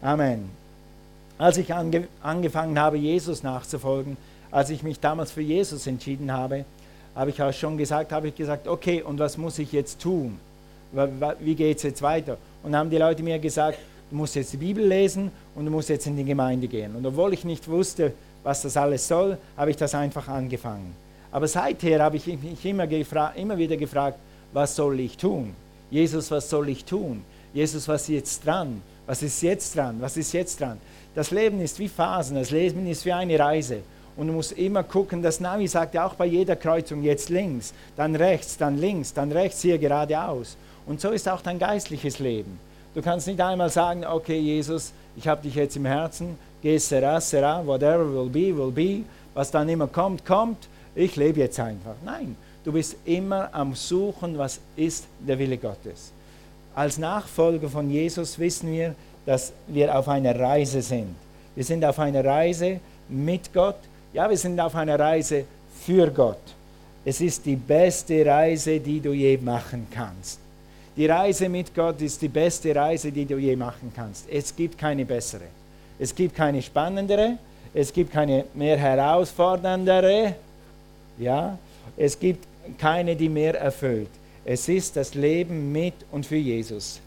Amen. Als ich ange angefangen habe, Jesus nachzufolgen, als ich mich damals für Jesus entschieden habe, habe ich auch schon gesagt, habe ich gesagt, okay, und was muss ich jetzt tun? Wie geht es jetzt weiter? Und haben die Leute mir gesagt, du musst jetzt die Bibel lesen und du musst jetzt in die Gemeinde gehen. Und obwohl ich nicht wusste, was das alles soll, habe ich das einfach angefangen. Aber seither habe ich mich immer, immer wieder gefragt, was soll ich tun? Jesus, was soll ich tun? Jesus, was ist jetzt dran? Was ist jetzt dran? Was ist jetzt dran? Das Leben ist wie Phasen, das Leben ist wie eine Reise. Und du musst immer gucken, das Navi sagt ja auch bei jeder Kreuzung jetzt links, dann rechts, dann links, dann rechts, hier geradeaus. Und so ist auch dein geistliches Leben. Du kannst nicht einmal sagen, okay Jesus, ich habe dich jetzt im Herzen, geh sera, sera, whatever will be, will be, was dann immer kommt, kommt, ich lebe jetzt einfach. Nein, du bist immer am Suchen, was ist der Wille Gottes. Als Nachfolger von Jesus wissen wir, dass wir auf einer Reise sind. Wir sind auf einer Reise mit Gott, ja, wir sind auf einer Reise für Gott. Es ist die beste Reise, die du je machen kannst. Die Reise mit Gott ist die beste Reise, die du je machen kannst. Es gibt keine bessere. Es gibt keine spannendere. Es gibt keine mehr herausforderndere. Ja, es gibt keine, die mehr erfüllt. Es ist das Leben mit und für Jesus.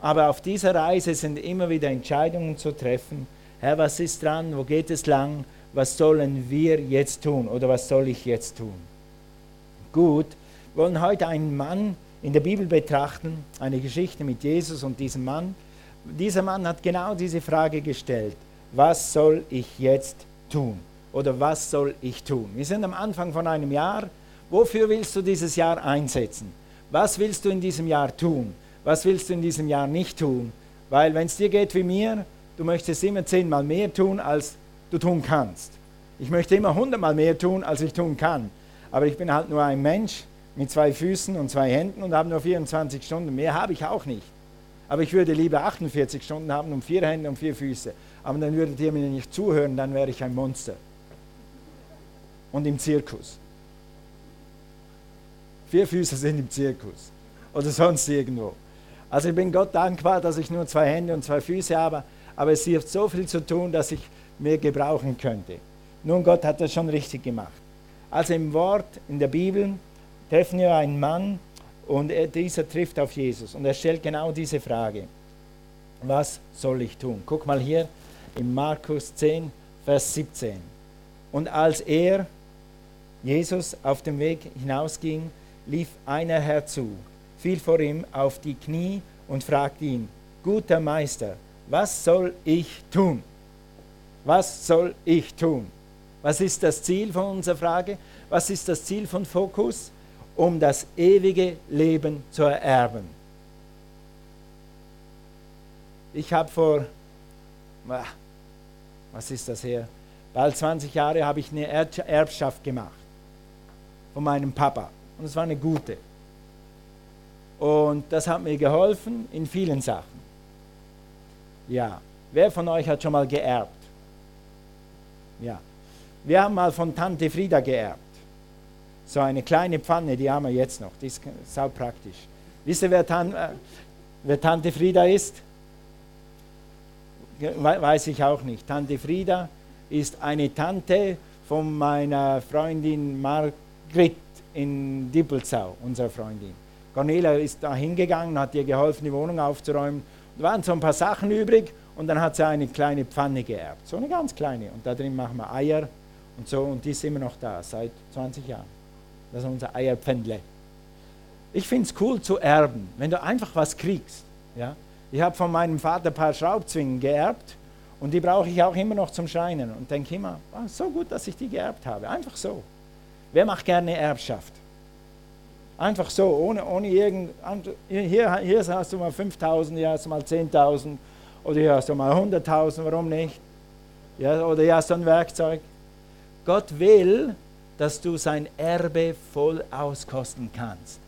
Aber auf dieser Reise sind immer wieder Entscheidungen zu treffen. Herr, was ist dran? Wo geht es lang? was sollen wir jetzt tun oder was soll ich jetzt tun? Gut, wir wollen heute einen Mann in der Bibel betrachten, eine Geschichte mit Jesus und diesem Mann. Dieser Mann hat genau diese Frage gestellt, was soll ich jetzt tun? Oder was soll ich tun? Wir sind am Anfang von einem Jahr. Wofür willst du dieses Jahr einsetzen? Was willst du in diesem Jahr tun? Was willst du in diesem Jahr nicht tun? Weil wenn es dir geht wie mir, du möchtest immer zehnmal mehr tun, als du tun kannst. Ich möchte immer hundertmal mehr tun, als ich tun kann. Aber ich bin halt nur ein Mensch mit zwei Füßen und zwei Händen und habe nur 24 Stunden. Mehr habe ich auch nicht. Aber ich würde lieber 48 Stunden haben und vier Hände und vier Füße. Aber dann würdet ihr mir nicht zuhören, dann wäre ich ein Monster. Und im Zirkus. Vier Füße sind im Zirkus. Oder sonst irgendwo. Also ich bin Gott dankbar, dass ich nur zwei Hände und zwei Füße habe. Aber es hilft so viel zu tun, dass ich mehr gebrauchen könnte. Nun, Gott hat das schon richtig gemacht. Also im Wort, in der Bibel, treffen wir einen Mann und er, dieser trifft auf Jesus und er stellt genau diese Frage. Was soll ich tun? Guck mal hier in Markus 10, Vers 17. Und als er, Jesus, auf dem Weg hinausging, lief einer herzu, fiel vor ihm auf die Knie und fragte ihn, guter Meister, was soll ich tun? Was soll ich tun? Was ist das Ziel von unserer Frage? Was ist das Ziel von Fokus? Um das ewige Leben zu ererben. Ich habe vor, was ist das her? Bald 20 Jahre habe ich eine Erbschaft gemacht von meinem Papa. Und es war eine gute. Und das hat mir geholfen in vielen Sachen. Ja, wer von euch hat schon mal geerbt? Ja. Wir haben mal von Tante Frieda geerbt. So eine kleine Pfanne, die haben wir jetzt noch. Die ist sau praktisch. Wisst ihr, wer, Tan äh, wer Tante Frieda ist? Weiß ich auch nicht. Tante Frieda ist eine Tante von meiner Freundin Margrit in Dippelzau, unserer Freundin. Cornelia ist da hingegangen, hat ihr geholfen, die Wohnung aufzuräumen. Da waren so ein paar Sachen übrig und dann hat sie eine kleine Pfanne geerbt, so eine ganz kleine. Und da drin machen wir Eier und so. Und die ist immer noch da, seit 20 Jahren. Das ist unser Eierpfändle. Ich finde es cool zu erben, wenn du einfach was kriegst. Ja? Ich habe von meinem Vater ein paar Schraubzwingen geerbt und die brauche ich auch immer noch zum Schreinen. Und denke immer, oh, so gut, dass ich die geerbt habe. Einfach so. Wer macht gerne Erbschaft? Einfach so, ohne, ohne irgend. Hier, hier hast du mal 5000, hier hast du mal 10.000 oder hier hast du mal 100.000, warum nicht? Ja, oder hier hast du ein Werkzeug. Gott will, dass du sein Erbe voll auskosten kannst.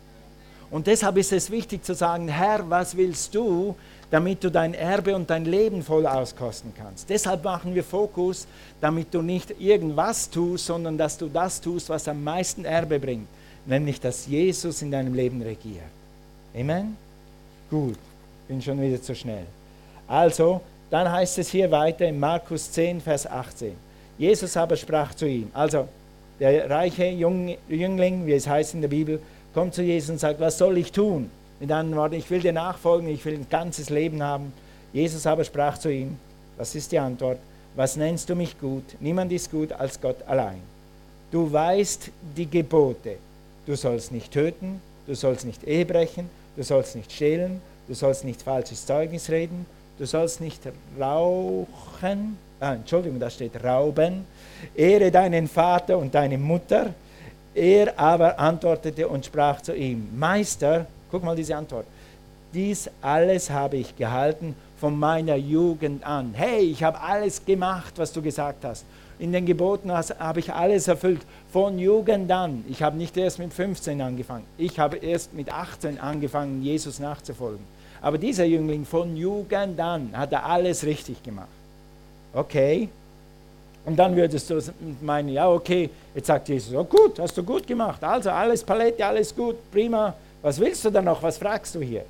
Und deshalb ist es wichtig zu sagen, Herr, was willst du, damit du dein Erbe und dein Leben voll auskosten kannst. Deshalb machen wir Fokus, damit du nicht irgendwas tust, sondern dass du das tust, was am meisten Erbe bringt, nämlich dass Jesus in deinem Leben regiert. Amen? Gut, bin schon wieder zu schnell. Also, Dann heißt es hier weiter in Markus 10, Vers 18. Jesus aber sprach zu ihm, also der reiche Jüngling, wie es heißt in der Bibel, kommt zu Jesus und sagt, was soll ich tun? Mit anderen Worten, ich will dir nachfolgen, ich will ein ganzes Leben haben. Jesus aber sprach zu ihm, das ist die Antwort, was nennst du mich gut? Niemand ist gut als Gott allein. Du weißt die Gebote. Du sollst nicht töten, du sollst nicht Ehe brechen, du sollst nicht stehlen, du sollst nicht falsches Zeugnis reden, du sollst nicht rauchen, ah, Entschuldigung, da steht rauben, ehre deinen Vater und deine Mutter. Er aber antwortete und sprach zu ihm, Meister, guck mal diese Antwort, dies alles habe ich gehalten von meiner Jugend an. Hey, ich habe alles gemacht, was du gesagt hast. In den Geboten habe ich alles erfüllt, von Jugend an. Ich habe nicht erst mit 15 angefangen, ich habe erst mit 18 angefangen, Jesus nachzufolgen. Aber dieser Jüngling von Jugend an hat er alles richtig gemacht. Okay. Und dann würdest du meinen, ja okay, jetzt sagt Jesus, oh gut, hast du gut gemacht. Also alles Palette, alles gut, prima. Was willst du dann noch? Was fragst du hier?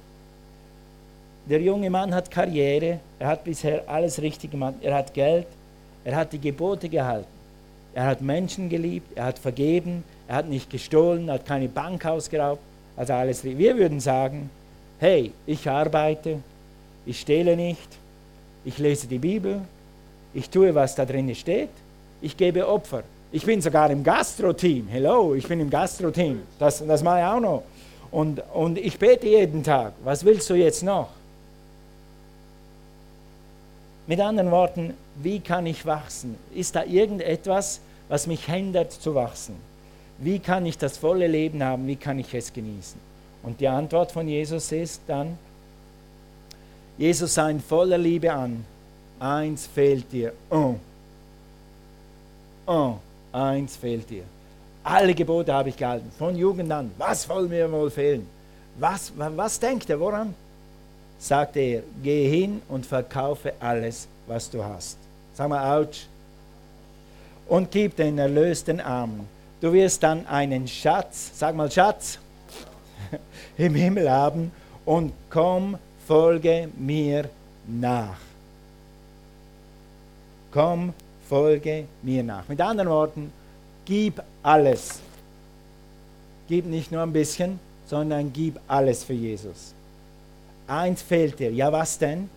Der junge Mann hat Karriere, er hat bisher alles richtig gemacht, er hat Geld, er hat die Gebote gehalten, er hat Menschen geliebt, er hat vergeben, er hat nicht gestohlen, er hat keine Bank ausgeraubt, also alles. Wir würden sagen, hey, ich arbeite, ich stehle nicht, ich lese die Bibel, ich tue, was da drin steht, ich gebe Opfer. Ich bin sogar im Gastro-Team. Hello, ich bin im Gastro-Team. Das, das mache ich auch noch. Und, und ich bete jeden Tag. Was willst du jetzt noch? Mit anderen Worten, wie kann ich wachsen? Ist da irgendetwas, was mich hindert zu wachsen? Wie kann ich das volle Leben haben? Wie kann ich es genießen? Und die Antwort von Jesus ist dann, Jesus sah ihn voller Liebe an. Eins fehlt dir. Oh. Oh. Eins fehlt dir. Alle Gebote habe ich gehalten, von Jugend an. Was soll mir wohl fehlen? Was, was denkt er, woran? sagte er, geh hin und verkaufe alles, was du hast. Sag mal, ouch. Und gib den erlösten Armen. Du wirst dann einen Schatz, sag mal Schatz, im Himmel haben und komm, folge mir nach. Komm, folge mir nach. Mit anderen Worten, gib alles. Gib nicht nur ein bisschen, sondern gib alles für Jesus. Eins fehlt dir. Ja, was denn?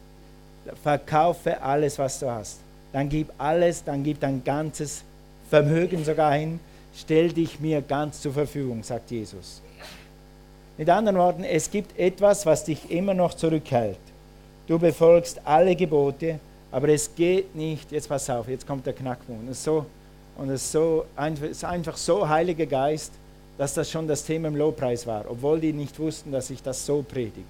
Verkaufe alles, was du hast. Dann gib alles, dann gib dein ganzes Vermögen sogar hin. Stell dich mir ganz zur Verfügung, sagt Jesus. Mit anderen Worten, es gibt etwas, was dich immer noch zurückhält. Du befolgst alle Gebote, aber es geht nicht, jetzt pass auf, jetzt kommt der Knackpunkt. Ist, so, und es ist, so, es ist einfach so Heiliger Geist, dass das schon das Thema im Lobpreis war, obwohl die nicht wussten, dass ich das so predige.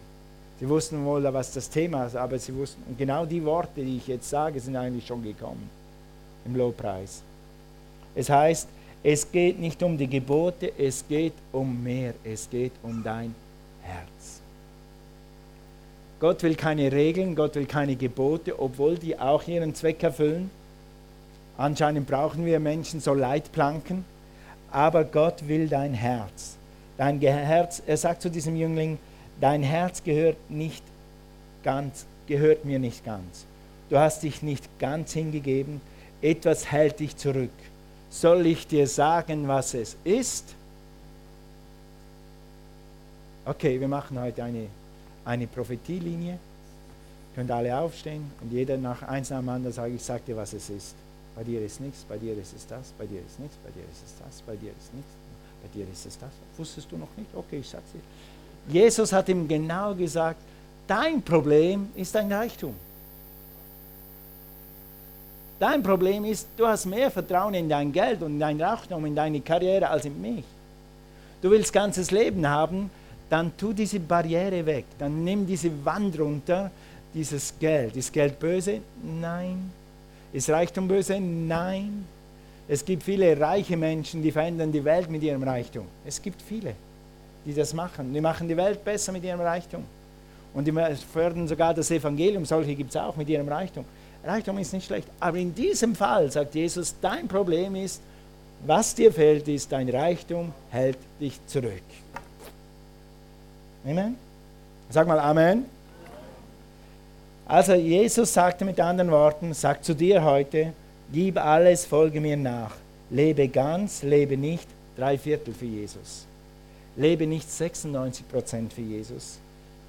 Sie wussten wohl, was das Thema ist, aber sie wussten, und genau die Worte, die ich jetzt sage, sind eigentlich schon gekommen im Lobpreis. Es heißt, es geht nicht um die Gebote, es geht um mehr, es geht um dein Herz. Gott will keine Regeln, Gott will keine Gebote, obwohl die auch ihren Zweck erfüllen. Anscheinend brauchen wir Menschen so Leitplanken, aber Gott will dein Herz. Dein Herz, er sagt zu diesem Jüngling, dein Herz gehört nicht ganz, gehört mir nicht ganz. Du hast dich nicht ganz hingegeben, etwas hält dich zurück. Soll ich dir sagen, was es ist? Okay, wir machen heute eine, eine Prophetielinie. Könnt alle aufstehen und jeder nach eins nach dem anderen sagen, ich sage dir, was es ist. Bei dir ist nichts, bei dir ist es das, bei dir ist nichts, bei dir ist es das, bei dir ist nichts, bei dir ist es das. Wusstest du noch nicht? Okay, ich sag's dir. Jesus hat ihm genau gesagt, dein Problem ist dein Reichtum. Dein Problem ist, du hast mehr Vertrauen in dein Geld und in dein Reichtum, in deine Karriere als in mich. Du willst ganzes Leben haben, dann tu diese Barriere weg. Dann nimm diese Wand runter, dieses Geld. Ist Geld böse? Nein. Ist Reichtum böse? Nein. Es gibt viele reiche Menschen, die verändern die Welt mit ihrem Reichtum. Es gibt viele die das machen. Die machen die Welt besser mit ihrem Reichtum. Und die fördern sogar das Evangelium, solche gibt es auch mit ihrem Reichtum. Reichtum ist nicht schlecht. Aber in diesem Fall sagt Jesus, dein Problem ist, was dir fehlt, ist, dein Reichtum hält dich zurück. Amen? Sag mal Amen. Also Jesus sagte mit anderen Worten, sagt zu dir heute, gib alles, folge mir nach. Lebe ganz, lebe nicht drei Viertel für Jesus. Lebe nicht 96 Prozent für Jesus.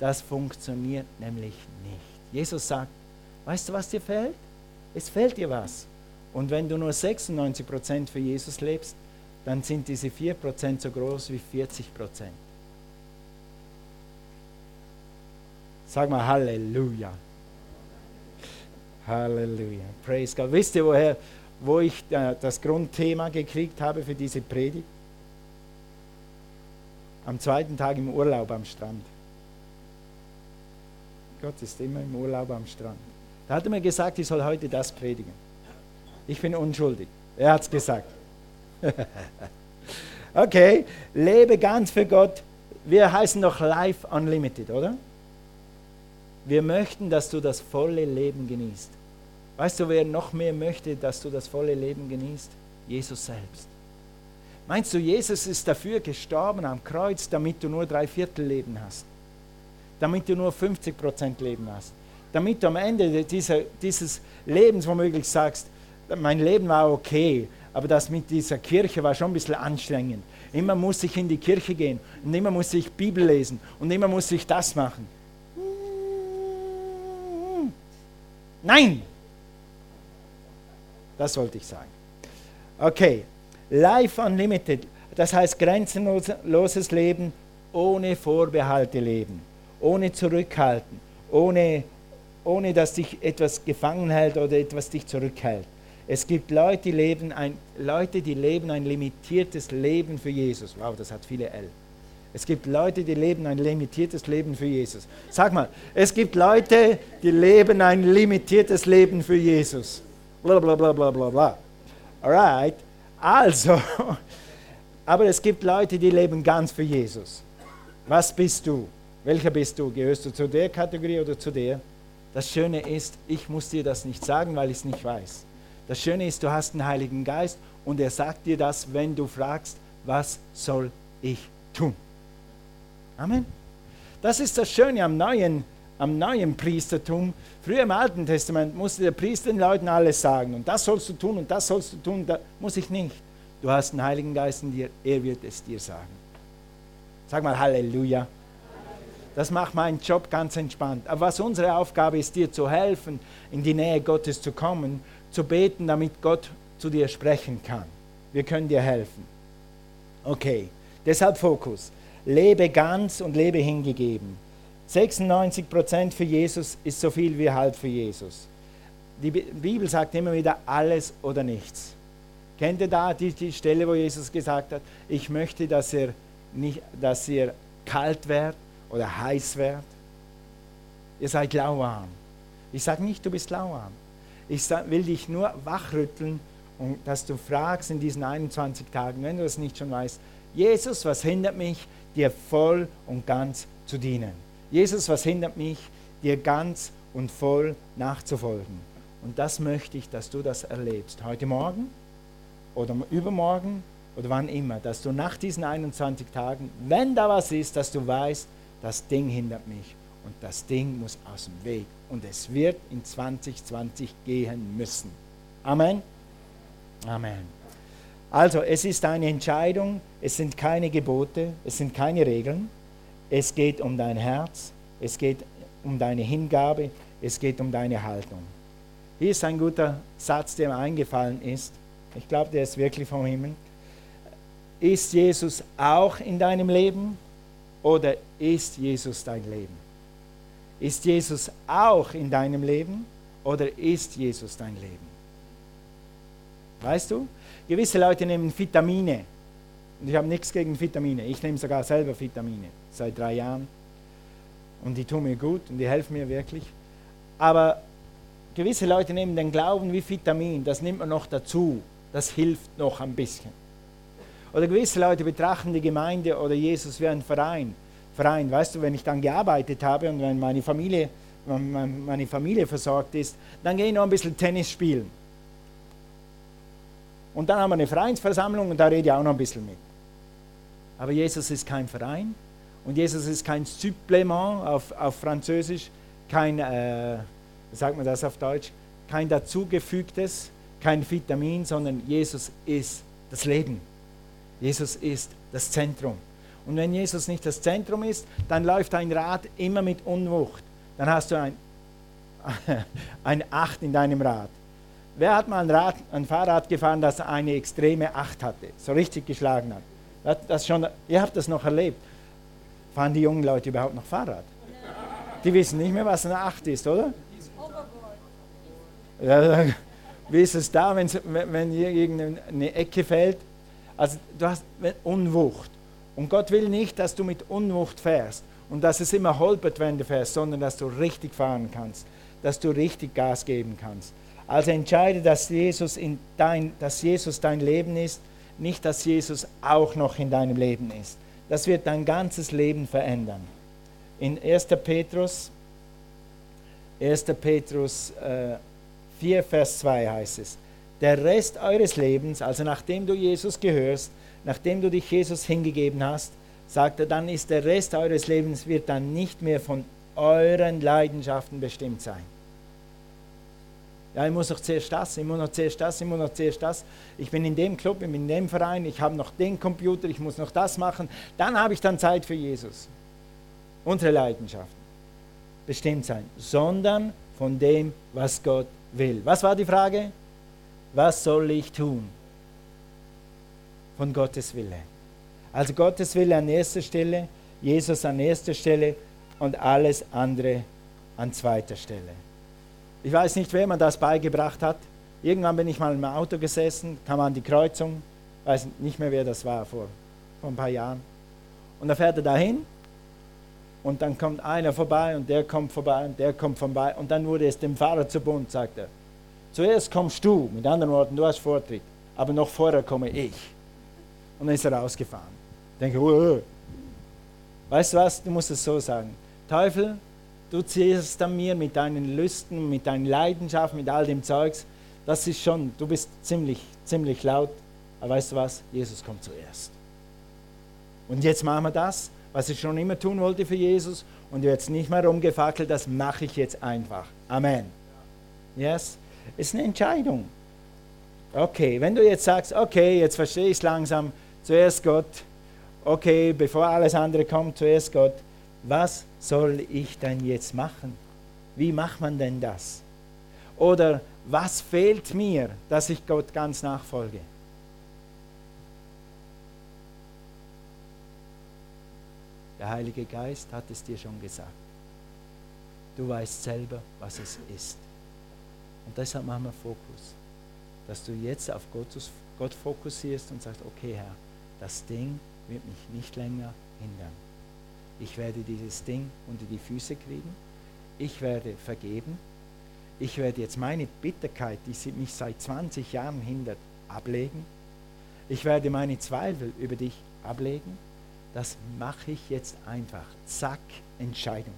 Das funktioniert nämlich nicht. Jesus sagt, weißt du, was dir fehlt? Es fehlt dir was. Und wenn du nur 96 Prozent für Jesus lebst, dann sind diese 4 Prozent so groß wie 40 Prozent. Sag mal Halleluja. Halleluja. Praise God. Wisst ihr, woher, wo ich äh, das Grundthema gekriegt habe für diese Predigt? Am zweiten Tag im Urlaub am Strand. Gott ist immer im Urlaub am Strand. Da hat er mir gesagt, ich soll heute das predigen. Ich bin unschuldig. Er hat es gesagt. okay, lebe ganz für Gott. Wir heißen noch Life Unlimited, oder? Wir möchten, dass du das volle Leben genießt. Weißt du, wer noch mehr möchte, dass du das volle Leben genießt? Jesus selbst. Meinst du, Jesus ist dafür gestorben am Kreuz, damit du nur drei Viertel Leben hast? Damit du nur 50 Prozent Leben hast? Damit du am Ende dieser, dieses Lebens womöglich sagst, mein Leben war okay, aber das mit dieser Kirche war schon ein bisschen anstrengend. Immer muss ich in die Kirche gehen und immer muss ich Bibel lesen und immer muss ich das machen. Nein! Das wollte ich sagen. Okay, Life Unlimited, das heißt grenzenloses Leben, ohne Vorbehalte leben, ohne Zurückhalten, ohne, ohne dass dich etwas gefangen hält oder etwas dich zurückhält. Es gibt Leute die, leben ein, Leute, die leben ein limitiertes Leben für Jesus. Wow, das hat viele L. Es gibt Leute, die leben ein limitiertes Leben für Jesus. Sag mal, es gibt Leute, die leben ein limitiertes Leben für Jesus. Bla bla bla bla bla bla. Alright, also, aber es gibt Leute, die leben ganz für Jesus. Was bist du? Welcher bist du? Gehörst du zu der Kategorie oder zu der? Das Schöne ist, ich muss dir das nicht sagen, weil ich es nicht weiß. Das Schöne ist, du hast den Heiligen Geist und er sagt dir das, wenn du fragst, was soll ich tun? Amen. Das ist das Schöne am neuen, am neuen Priestertum. Früher im Alten Testament musste der Priester den Leuten alles sagen. Und das sollst du tun und das sollst du tun. Da muss ich nicht. Du hast den Heiligen Geist in dir. Er wird es dir sagen. Sag mal Halleluja. Das macht meinen Job ganz entspannt. Aber was unsere Aufgabe ist, dir zu helfen, in die Nähe Gottes zu kommen, zu beten, damit Gott zu dir sprechen kann. Wir können dir helfen. Okay, deshalb Fokus lebe ganz und lebe hingegeben. 96% für Jesus ist so viel wie halb für Jesus. Die Bibel sagt immer wieder alles oder nichts. Kennt ihr da die, die Stelle, wo Jesus gesagt hat, ich möchte, dass ihr, nicht, dass ihr kalt werdet oder heiß werdet? Ihr seid lauwarm. Ich sage nicht, du bist lauwarm. Ich will dich nur wachrütteln und dass du fragst in diesen 21 Tagen, wenn du es nicht schon weißt, Jesus, was hindert mich, dir voll und ganz zu dienen. Jesus, was hindert mich, dir ganz und voll nachzufolgen? Und das möchte ich, dass du das erlebst. Heute Morgen oder übermorgen oder wann immer, dass du nach diesen 21 Tagen, wenn da was ist, dass du weißt, das Ding hindert mich und das Ding muss aus dem Weg. Und es wird in 2020 gehen müssen. Amen. Amen. Also es ist eine Entscheidung, es sind keine Gebote, es sind keine Regeln. Es geht um dein Herz, es geht um deine Hingabe, es geht um deine Haltung. Hier ist ein guter Satz, der mir eingefallen ist. Ich glaube, der ist wirklich vom Himmel. Ist Jesus auch in deinem Leben oder ist Jesus dein Leben? Ist Jesus auch in deinem Leben oder ist Jesus dein Leben? Weißt du? Gewisse Leute nehmen Vitamine. Und ich habe nichts gegen Vitamine. Ich nehme sogar selber Vitamine seit drei Jahren. Und die tun mir gut und die helfen mir wirklich. Aber gewisse Leute nehmen den Glauben wie Vitamin. Das nimmt man noch dazu. Das hilft noch ein bisschen. Oder gewisse Leute betrachten die Gemeinde oder Jesus wie ein Verein. Verein, weißt du, wenn ich dann gearbeitet habe und wenn meine Familie, meine Familie versorgt ist, dann gehe ich noch ein bisschen Tennis spielen. Und dann haben wir eine Vereinsversammlung und da rede ich auch noch ein bisschen mit. Aber Jesus ist kein Verein und Jesus ist kein Supplement auf, auf Französisch, kein, äh, sagt man das auf Deutsch, kein dazugefügtes, kein Vitamin, sondern Jesus ist das Leben. Jesus ist das Zentrum. Und wenn Jesus nicht das Zentrum ist, dann läuft ein Rad immer mit Unwucht. Dann hast du ein, eine Acht in deinem Rad. Wer hat mal ein, Rad, ein Fahrrad gefahren, das eine extreme Acht hatte, so richtig geschlagen hat? Das schon, ihr habt das noch erlebt. Fahren die jungen Leute überhaupt noch Fahrrad? Die wissen nicht mehr, was eine Acht ist, oder? Ja, wie ist es da, wenn, wenn hier irgendeine Ecke fällt? Also du hast Unwucht. Und Gott will nicht, dass du mit Unwucht fährst und dass es immer holpert, wenn du fährst, sondern dass du richtig fahren kannst, dass du richtig Gas geben kannst. Also entscheide, dass Jesus, in dein, dass Jesus dein Leben ist, nicht, dass Jesus auch noch in deinem Leben ist. Das wird dein ganzes Leben verändern. In 1. Petrus, 1. Petrus äh, 4, Vers 2 heißt es, der Rest eures Lebens, also nachdem du Jesus gehörst, nachdem du dich Jesus hingegeben hast, sagt er, dann ist der Rest eures Lebens wird dann nicht mehr von euren Leidenschaften bestimmt sein. Ja, ich muss noch zuerst das, ich muss noch zuerst das, ich muss noch zuerst das. Ich bin in dem Club, ich bin in dem Verein, ich habe noch den Computer, ich muss noch das machen. Dann habe ich dann Zeit für Jesus. Unsere Leidenschaften bestimmt sein, sondern von dem, was Gott will. Was war die Frage? Was soll ich tun? von Gottes Wille. Also Gottes Wille an erster Stelle, Jesus an erster Stelle und alles andere an zweiter Stelle. Ich weiß nicht, wer man das beigebracht hat. Irgendwann bin ich mal im Auto gesessen, kam an die Kreuzung, weiß nicht mehr, wer das war, vor, vor ein paar Jahren. Und da fährt er dahin und dann kommt einer vorbei und der kommt vorbei und der kommt vorbei und dann wurde es dem Fahrer zu bunt, sagt er. Zuerst kommst du, mit anderen Worten, du hast Vortritt, aber noch vorher komme ich. Und dann ist er rausgefahren. Ich denke, oh, oh. weißt du was, du musst es so sagen. Teufel, du ziehst an mir mit deinen Lüsten, mit deinen Leidenschaften, mit all dem Zeugs. Das ist schon, du bist ziemlich, ziemlich laut. Aber weißt du was, Jesus kommt zuerst. Und jetzt machen wir das, was ich schon immer tun wollte für Jesus. Und jetzt nicht mehr rumgefackelt, das mache ich jetzt einfach. Amen. Yes? Ist eine Entscheidung. Okay, wenn du jetzt sagst, okay, jetzt verstehe ich es langsam, zuerst Gott, okay, bevor alles andere kommt, zuerst Gott, was soll ich denn jetzt machen? Wie macht man denn das? Oder was fehlt mir, dass ich Gott ganz nachfolge? Der Heilige Geist hat es dir schon gesagt. Du weißt selber, was es ist. Und deshalb machen wir Fokus, dass du jetzt auf Gott fokussierst und sagst, okay Herr, das Ding wird mich nicht länger hindern. Ich werde dieses Ding unter die Füße kriegen. Ich werde vergeben. Ich werde jetzt meine Bitterkeit, die mich seit 20 Jahren hindert, ablegen. Ich werde meine Zweifel über dich ablegen. Das mache ich jetzt einfach. Zack, Entscheidung.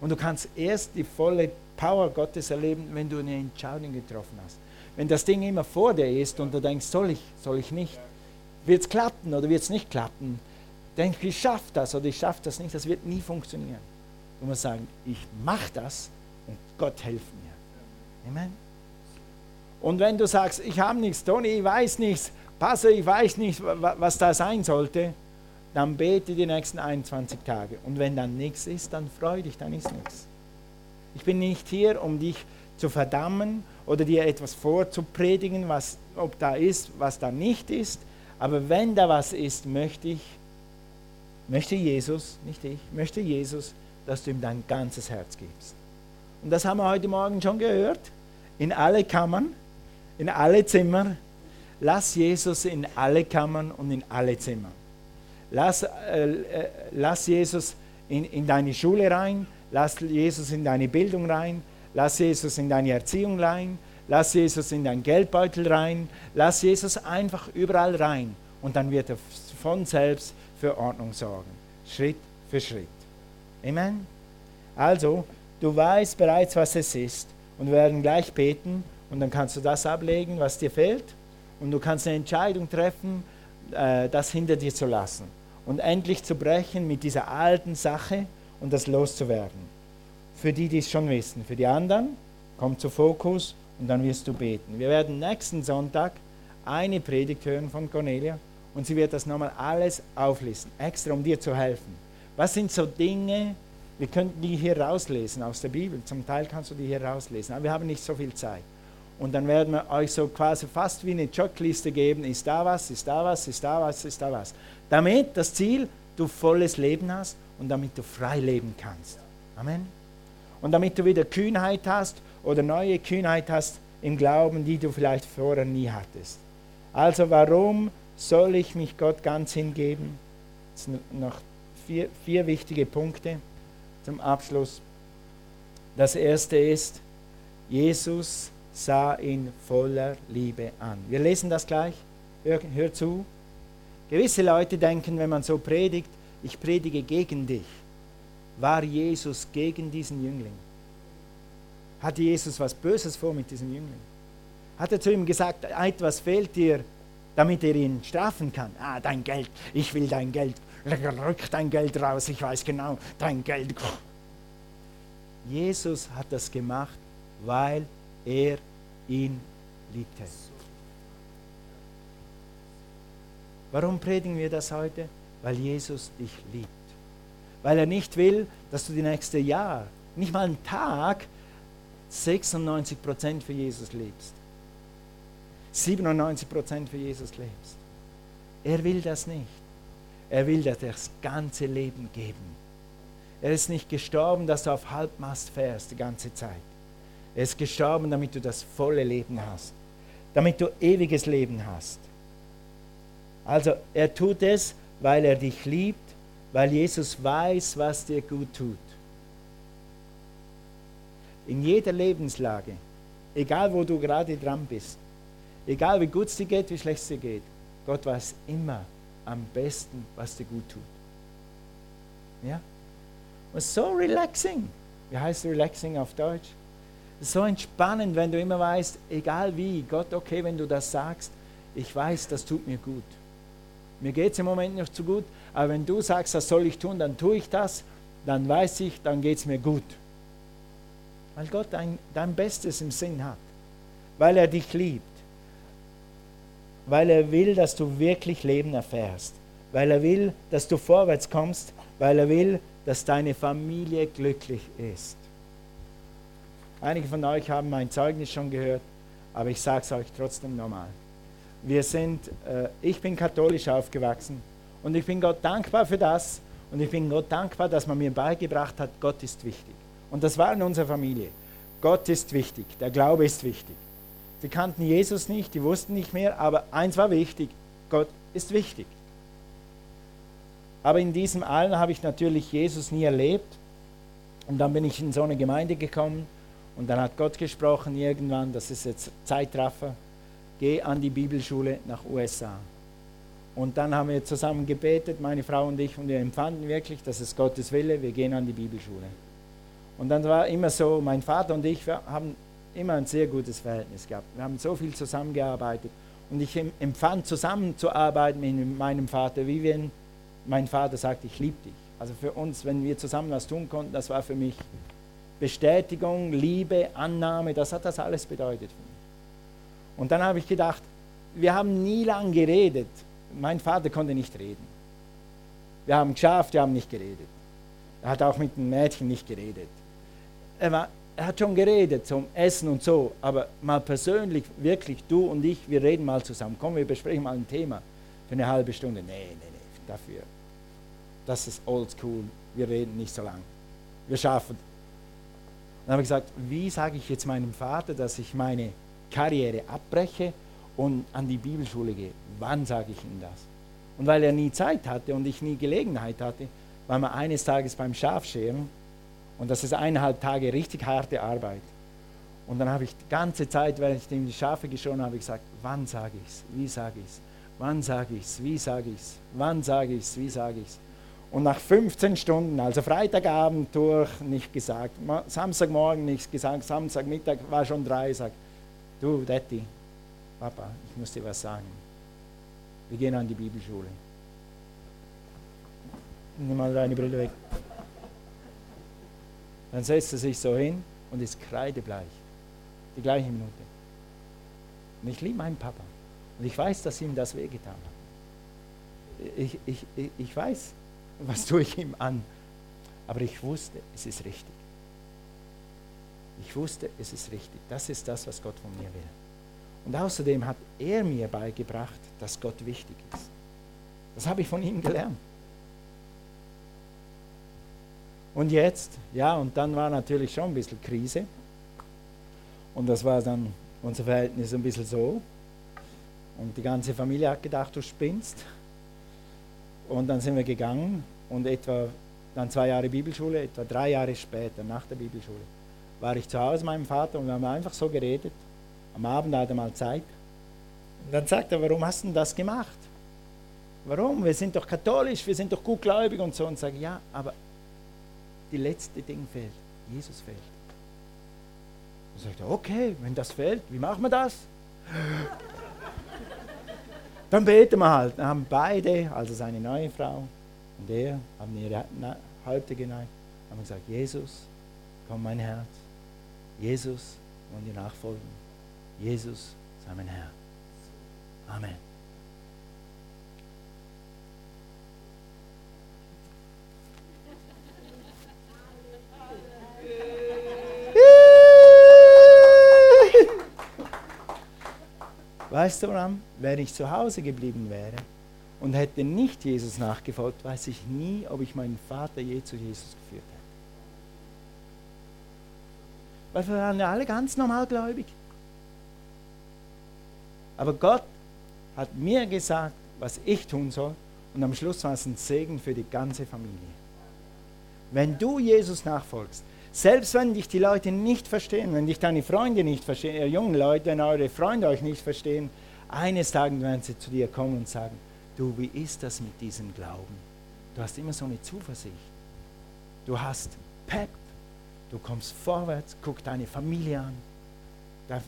Und du kannst erst die volle Power Gottes erleben, wenn du eine Entscheidung getroffen hast. Wenn das Ding immer vor dir ist und du denkst, soll ich, soll ich nicht, wird es klappen oder wird es nicht klappen? Denk, ich schaffe das oder ich schaffe das nicht, das wird nie funktionieren. Du musst sagen, ich mache das und Gott hilft mir. Amen. Und wenn du sagst, ich habe nichts, Toni, ich weiß nichts, passe, ich weiß nicht, was da sein sollte, dann bete die nächsten 21 Tage. Und wenn dann nichts ist, dann freu dich, dann ist nichts. Ich bin nicht hier, um dich zu verdammen oder dir etwas vorzupredigen, was, ob da ist, was da nicht ist. Aber wenn da was ist, möchte ich, möchte Jesus, nicht ich, möchte Jesus, dass du ihm dein ganzes Herz gibst. Und das haben wir heute Morgen schon gehört. In alle Kammern, in alle Zimmer. Lass Jesus in alle Kammern und in alle Zimmer. Lass, äh, äh, lass Jesus in, in deine Schule rein. Lass Jesus in deine Bildung rein. Lass Jesus in deine Erziehung rein. Lass Jesus in deinen Geldbeutel rein. Lass Jesus einfach überall rein. Und dann wird er von selbst für Ordnung sorgen. Schritt für Schritt. Amen. Also, du weißt bereits, was es ist. Und wir werden gleich beten. Und dann kannst du das ablegen, was dir fehlt. Und du kannst eine Entscheidung treffen, äh, das hinter dir zu lassen. Und endlich zu brechen mit dieser alten Sache und das loszuwerden. für die, die es schon wissen. Für die anderen, komm zu Fokus und dann wirst du beten. Wir werden nächsten Sonntag eine Predigt hören von Cornelia und sie wird das nochmal alles auflisten, extra um dir zu helfen. Was sind so Dinge, wir könnten die hier rauslesen aus der Bibel, zum Teil kannst du die hier rauslesen, aber wir haben nicht so viel Zeit. Und dann werden wir euch so quasi fast wie eine Checkliste geben, ist da was, ist da was, ist da was, ist da was. Damit das Ziel, du volles Leben hast und damit du frei leben kannst. Amen. Und damit du wieder Kühnheit hast oder neue Kühnheit hast im Glauben, die du vielleicht vorher nie hattest. Also warum soll ich mich Gott ganz hingeben? Das sind noch vier, vier wichtige Punkte zum Abschluss. Das erste ist, Jesus sah ihn voller Liebe an. Wir lesen das gleich. Hör, hör zu. Gewisse Leute denken, wenn man so predigt, ich predige gegen dich. War Jesus gegen diesen Jüngling? Hatte Jesus was Böses vor mit diesem Jüngling? Hat er zu ihm gesagt, etwas fehlt dir, damit er ihn strafen kann? Ah, dein Geld, ich will dein Geld, rück dein Geld raus, ich weiß genau, dein Geld. Jesus hat das gemacht, weil er ihn liebte. Warum predigen wir das heute? Weil Jesus dich liebt. Weil er nicht will, dass du die nächste Jahr, nicht mal einen Tag, 96% für Jesus lebst. 97% für Jesus lebst. Er will das nicht. Er will dir das ganze Leben geben. Er ist nicht gestorben, dass du auf Halbmast fährst die ganze Zeit. Er ist gestorben, damit du das volle Leben hast, damit du ewiges Leben hast. Also er tut es, weil er dich liebt, weil Jesus weiß, was dir gut tut. In jeder Lebenslage, egal wo du gerade dran bist, egal wie gut es dir geht, wie schlecht es dir geht, Gott weiß immer am besten, was dir gut tut. Ja? Und so relaxing. Wie heißt relaxing auf Deutsch? so entspannend, wenn du immer weißt, egal wie, Gott, okay, wenn du das sagst, ich weiß, das tut mir gut. Mir geht es im Moment nicht zu gut, aber wenn du sagst, das soll ich tun, dann tue ich das, dann weiß ich, dann geht es mir gut. Weil Gott dein, dein Bestes im Sinn hat, weil er dich liebt, weil er will, dass du wirklich Leben erfährst, weil er will, dass du vorwärts kommst, weil er will, dass deine Familie glücklich ist. Einige von euch haben mein Zeugnis schon gehört, aber ich sage es euch trotzdem nochmal. Wir sind, äh, ich bin katholisch aufgewachsen und ich bin Gott dankbar für das und ich bin Gott dankbar, dass man mir beigebracht hat, Gott ist wichtig. Und das war in unserer Familie. Gott ist wichtig, der Glaube ist wichtig. Sie kannten Jesus nicht, die wussten nicht mehr, aber eins war wichtig, Gott ist wichtig. Aber in diesem allen habe ich natürlich Jesus nie erlebt. Und dann bin ich in so eine Gemeinde gekommen und dann hat Gott gesprochen irgendwann, das ist jetzt Zeitraffer, geh an die Bibelschule nach USA. Und dann haben wir zusammen gebetet, meine Frau und ich, und wir empfanden wirklich, dass es Gottes Wille, wir gehen an die Bibelschule. Und dann war immer so, mein Vater und ich wir haben immer ein sehr gutes Verhältnis gehabt. Wir haben so viel zusammengearbeitet. Und ich empfand zusammenzuarbeiten mit meinem Vater, wie wenn mein Vater sagt, ich liebe dich. Also für uns, wenn wir zusammen was tun konnten, das war für mich Bestätigung, Liebe, Annahme, das hat das alles bedeutet für mich. Und dann habe ich gedacht, wir haben nie lang geredet. Mein Vater konnte nicht reden. Wir haben geschafft, wir haben nicht geredet. Er hat auch mit dem Mädchen nicht geredet. Er, war, er hat schon geredet zum Essen und so, aber mal persönlich, wirklich, du und ich, wir reden mal zusammen. Komm, wir besprechen mal ein Thema für eine halbe Stunde. Nee, nee, nee, dafür. Das ist oldschool. Wir reden nicht so lang. Wir schaffen dann habe ich gesagt, wie sage ich jetzt meinem Vater, dass ich meine Karriere abbreche und an die Bibelschule gehe? Wann sage ich ihm das? Und weil er nie Zeit hatte und ich nie Gelegenheit hatte, waren wir eines Tages beim Schafscheren und das ist eineinhalb Tage richtig harte Arbeit. Und dann habe ich die ganze Zeit, weil ich die Schafe geschoren habe, gesagt, wann sage ich es, wie sage ich es, wann sage ich es, wie sage ich es, wann sage ich es, wie sage ich es. Und nach 15 Stunden, also Freitagabend durch, nicht gesagt, Samstagmorgen nichts gesagt, Samstagmittag war schon drei, sagt, du Daddy, Papa, ich muss dir was sagen. Wir gehen an die Bibelschule. Nimm mal deine Brille weg. Dann setzt er sich so hin und ist kreidebleich. Die gleiche Minute. Und ich liebe meinen Papa. Und ich weiß, dass ihm das wehgetan hat. Ich, ich, ich, weiß, was tue ich ihm an. Aber ich wusste, es ist richtig. Ich wusste, es ist richtig. Das ist das, was Gott von mir will. Und außerdem hat er mir beigebracht, dass Gott wichtig ist. Das habe ich von ihm gelernt. Und jetzt, ja, und dann war natürlich schon ein bisschen Krise. Und das war dann unser Verhältnis ein bisschen so. Und die ganze Familie hat gedacht, du spinnst. Und dann sind wir gegangen und etwa dann zwei Jahre Bibelschule, etwa drei Jahre später, nach der Bibelschule, war ich zu Hause mit meinem Vater und wir haben einfach so geredet. Am Abend hat er mal Zeit. Und dann sagt er, warum hast du das gemacht? Warum? Wir sind doch katholisch, wir sind doch gutgläubig und so. Und sage, ja, aber die letzte Ding fehlt. Jesus fehlt. Und sagt er, okay, wenn das fehlt, wie machen wir das? Dann beten wir halt. Dann haben beide, also seine neue Frau und er, haben ihre Häupter geneigt, haben gesagt, Jesus, komm mein Herz. Jesus, wollen dir nachfolgen. Jesus, sei mein Herr. Amen. Weißt du, Ram, wenn ich zu Hause geblieben wäre und hätte nicht Jesus nachgefolgt, weiß ich nie, ob ich meinen Vater je zu Jesus geführt hätte. Weil wir waren ja alle ganz normal gläubig. Aber Gott hat mir gesagt, was ich tun soll, und am Schluss war es ein Segen für die ganze Familie. Wenn du Jesus nachfolgst, selbst wenn dich die Leute nicht verstehen, wenn dich deine Freunde nicht verstehen, ihr jungen Leute, wenn eure Freunde euch nicht verstehen, eines Tages werden sie zu dir kommen und sagen, du, wie ist das mit diesem Glauben? Du hast immer so eine Zuversicht. Du hast Pep. Du kommst vorwärts, guck deine Familie an.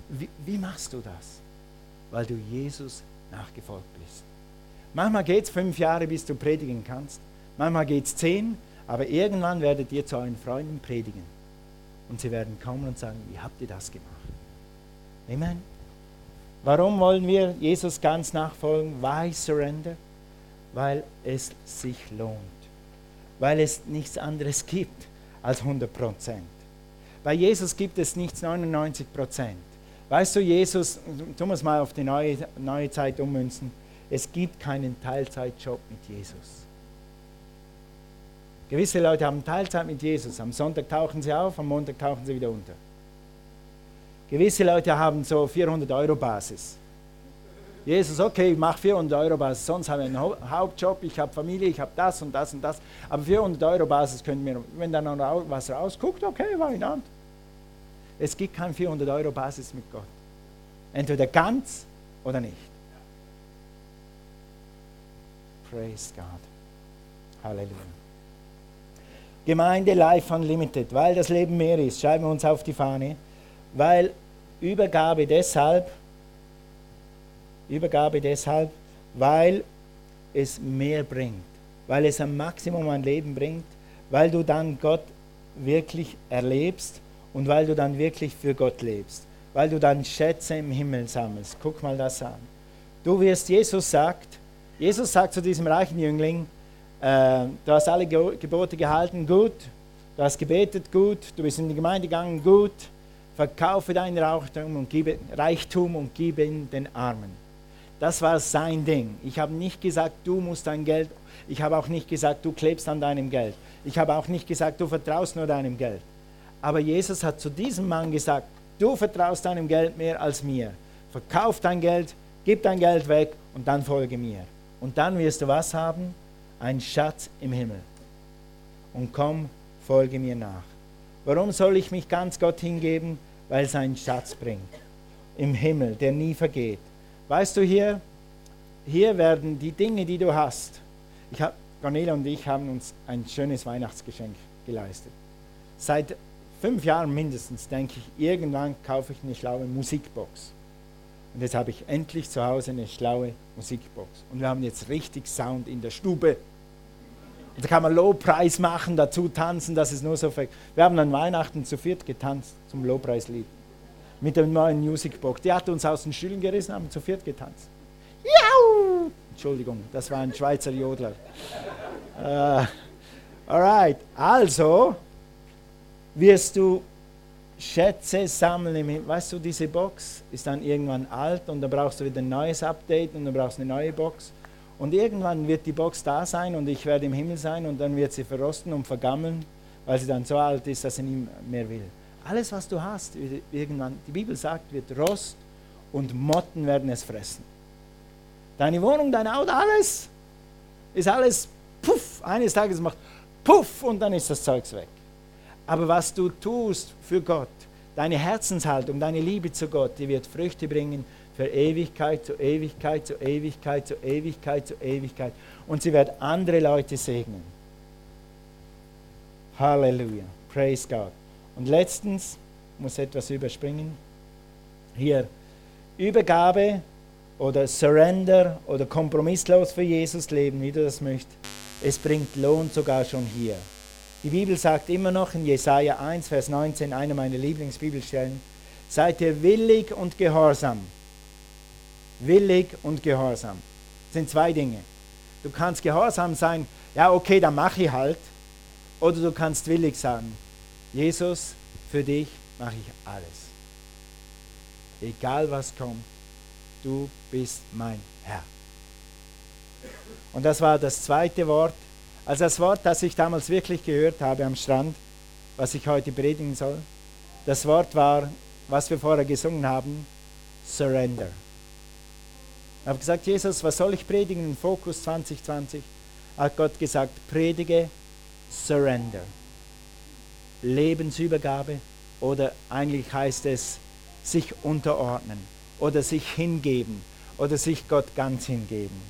Wie, wie machst du das? Weil du Jesus nachgefolgt bist. Manchmal geht es fünf Jahre, bis du predigen kannst. Manchmal geht es zehn, aber irgendwann werdet ihr zu euren Freunden predigen. Und sie werden kommen und sagen, wie habt ihr das gemacht? Amen. Warum wollen wir Jesus ganz nachfolgen? Why surrender? Weil es sich lohnt. Weil es nichts anderes gibt als 100 Prozent. Bei Jesus gibt es nichts 99 Prozent. Weißt du, Jesus, tu es mal auf die neue, neue Zeit ummünzen, es gibt keinen Teilzeitjob mit Jesus. Gewisse Leute haben Teilzeit mit Jesus. Am Sonntag tauchen sie auf, am Montag tauchen sie wieder unter. Gewisse Leute haben so 400 Euro Basis. Jesus, okay, ich mache 400 Euro Basis, sonst habe ich einen Hauptjob, ich habe Familie, ich habe das und das und das. Aber 400 Euro Basis können wir, wenn dann noch was rausguckt, okay, why not? Es gibt kein 400 Euro Basis mit Gott. Entweder ganz oder nicht. Praise God. Halleluja. Gemeinde Life Unlimited, weil das Leben mehr ist, schreiben wir uns auf die Fahne, weil Übergabe deshalb, Übergabe deshalb, weil es mehr bringt, weil es am Maximum an Leben bringt, weil du dann Gott wirklich erlebst und weil du dann wirklich für Gott lebst, weil du dann Schätze im Himmel sammelst. Guck mal das an. Du wirst, Jesus sagt, Jesus sagt zu diesem reichen Jüngling, du hast alle Gebote gehalten, gut. Du hast gebetet, gut. Du bist in die Gemeinde gegangen, gut. Verkaufe dein Reichtum und gib, Reichtum und gib ihn den Armen. Das war sein Ding. Ich habe nicht gesagt, du musst dein Geld. Ich habe auch nicht gesagt, du klebst an deinem Geld. Ich habe auch nicht gesagt, du vertraust nur deinem Geld. Aber Jesus hat zu diesem Mann gesagt, du vertraust deinem Geld mehr als mir. Verkauf dein Geld, gib dein Geld weg und dann folge mir. Und dann wirst du was haben? Ein Schatz im Himmel. Und komm, folge mir nach. Warum soll ich mich ganz Gott hingeben? Weil es einen Schatz bringt. Im Himmel, der nie vergeht. Weißt du hier, hier werden die Dinge, die du hast. Ich hab, Cornelia und ich haben uns ein schönes Weihnachtsgeschenk geleistet. Seit fünf Jahren mindestens denke ich, irgendwann kaufe ich eine schlaue Musikbox. Und jetzt habe ich endlich zu Hause eine schlaue Musikbox. Und wir haben jetzt richtig Sound in der Stube. Da kann man Lobpreis machen, dazu tanzen, das ist nur so. Wir haben an Weihnachten zu viert getanzt zum Lobpreislied. Mit dem neuen Musicbox. Die hat uns aus den Stühlen gerissen, haben zu viert getanzt. Jau! Entschuldigung, das war ein Schweizer Jodler. Uh, alright, also wirst du Schätze sammeln. Weißt du, diese Box ist dann irgendwann alt und dann brauchst du wieder ein neues Update und dann brauchst du eine neue Box. Und irgendwann wird die Box da sein und ich werde im Himmel sein und dann wird sie verrosten und vergammeln, weil sie dann so alt ist, dass sie nicht mehr will. Alles, was du hast, irgendwann, die Bibel sagt, wird Rost und Motten werden es fressen. Deine Wohnung, dein Auto, alles ist alles puff. Eines Tages macht puff und dann ist das Zeugs weg. Aber was du tust für Gott, deine Herzenshaltung, deine Liebe zu Gott, die wird Früchte bringen für Ewigkeit zu Ewigkeit zu Ewigkeit zu Ewigkeit zu Ewigkeit. Und sie wird andere Leute segnen. Halleluja. Praise God. Und letztens muss etwas überspringen. Hier Übergabe oder Surrender oder kompromisslos für Jesus leben, wie du das möchtest. Es bringt Lohn sogar schon hier. Die Bibel sagt immer noch in Jesaja 1, Vers 19, eine meiner Lieblingsbibelstellen: Seid ihr willig und gehorsam. Willig und gehorsam. Das sind zwei Dinge. Du kannst gehorsam sein, ja, okay, dann mache ich halt. Oder du kannst willig sagen: Jesus, für dich mache ich alles. Egal was kommt, du bist mein Herr. Und das war das zweite Wort, also das Wort, das ich damals wirklich gehört habe am Strand, was ich heute predigen soll, das Wort war, was wir vorher gesungen haben, Surrender. Ich habe gesagt, Jesus, was soll ich predigen in Fokus 2020? Hat Gott gesagt, predige Surrender. Lebensübergabe oder eigentlich heißt es sich unterordnen oder sich hingeben oder sich Gott ganz hingeben.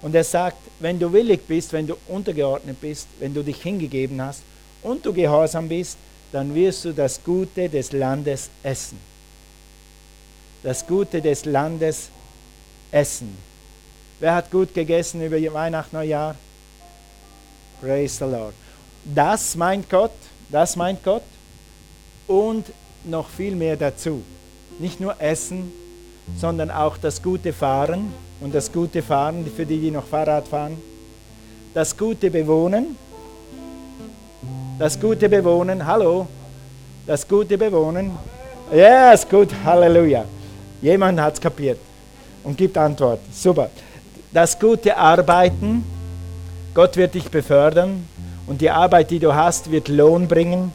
Und er sagt, wenn du willig bist, wenn du untergeordnet bist, wenn du dich hingegeben hast und du gehorsam bist, dann wirst du das Gute des Landes essen. Das Gute des Landes essen. Wer hat gut gegessen über Weihnachten, Neujahr? Praise the Lord. Das meint Gott, das meint Gott und noch viel mehr dazu. Nicht nur Essen, sondern auch das gute Fahren und das gute Fahren für die, die noch Fahrrad fahren. Das gute Bewohnen. Das gute Bewohnen. Hallo. Das gute Bewohnen. Ja, yes, gut. Halleluja. Jemand hat es kapiert und gibt Antwort. Super. Das gute Arbeiten. Gott wird dich befördern und die Arbeit, die du hast, wird Lohn bringen.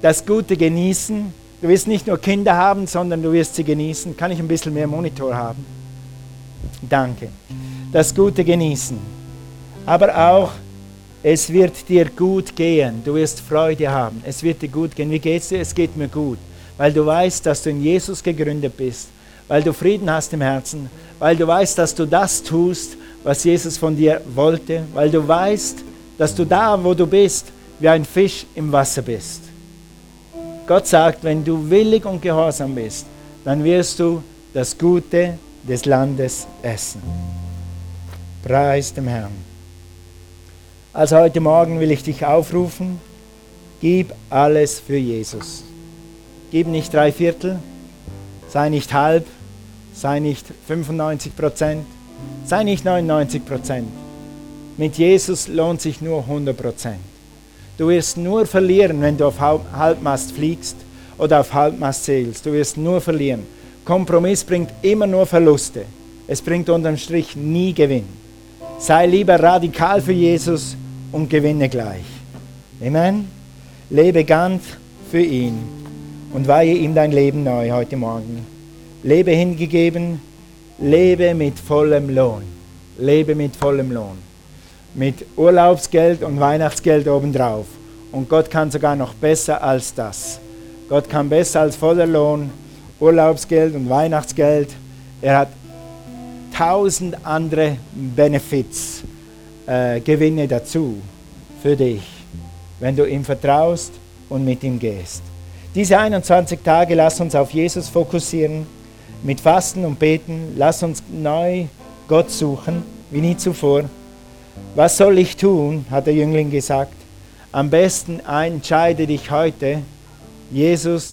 Das gute Genießen Du wirst nicht nur Kinder haben, sondern du wirst sie genießen. Kann ich ein bisschen mehr Monitor haben? Danke. Das Gute genießen. Aber auch, es wird dir gut gehen. Du wirst Freude haben. Es wird dir gut gehen. Wie geht es dir? Es geht mir gut. Weil du weißt, dass du in Jesus gegründet bist. Weil du Frieden hast im Herzen. Weil du weißt, dass du das tust, was Jesus von dir wollte. Weil du weißt, dass du da, wo du bist, wie ein Fisch im Wasser bist. Gott sagt, wenn du willig und gehorsam bist, dann wirst du das Gute des Landes essen. Preis dem Herrn. Also heute Morgen will ich dich aufrufen, gib alles für Jesus. Gib nicht drei Viertel, sei nicht halb, sei nicht 95 Prozent, sei nicht 99 Prozent. Mit Jesus lohnt sich nur 100 Prozent. Du wirst nur verlieren, wenn du auf Halbmast fliegst oder auf Halbmast segelst. Du wirst nur verlieren. Kompromiss bringt immer nur Verluste. Es bringt unterm Strich nie Gewinn. Sei lieber radikal für Jesus und gewinne gleich. Amen. Lebe ganz für ihn und weihe ihm dein Leben neu heute Morgen. Lebe hingegeben, lebe mit vollem Lohn. Lebe mit vollem Lohn mit Urlaubsgeld und Weihnachtsgeld obendrauf. Und Gott kann sogar noch besser als das. Gott kann besser als voller Lohn, Urlaubsgeld und Weihnachtsgeld. Er hat tausend andere Benefits, äh, Gewinne dazu für dich, wenn du ihm vertraust und mit ihm gehst. Diese 21 Tage lass uns auf Jesus fokussieren, mit Fasten und Beten. Lass uns neu Gott suchen, wie nie zuvor. Was soll ich tun? hat der Jüngling gesagt. Am besten entscheide dich heute, Jesus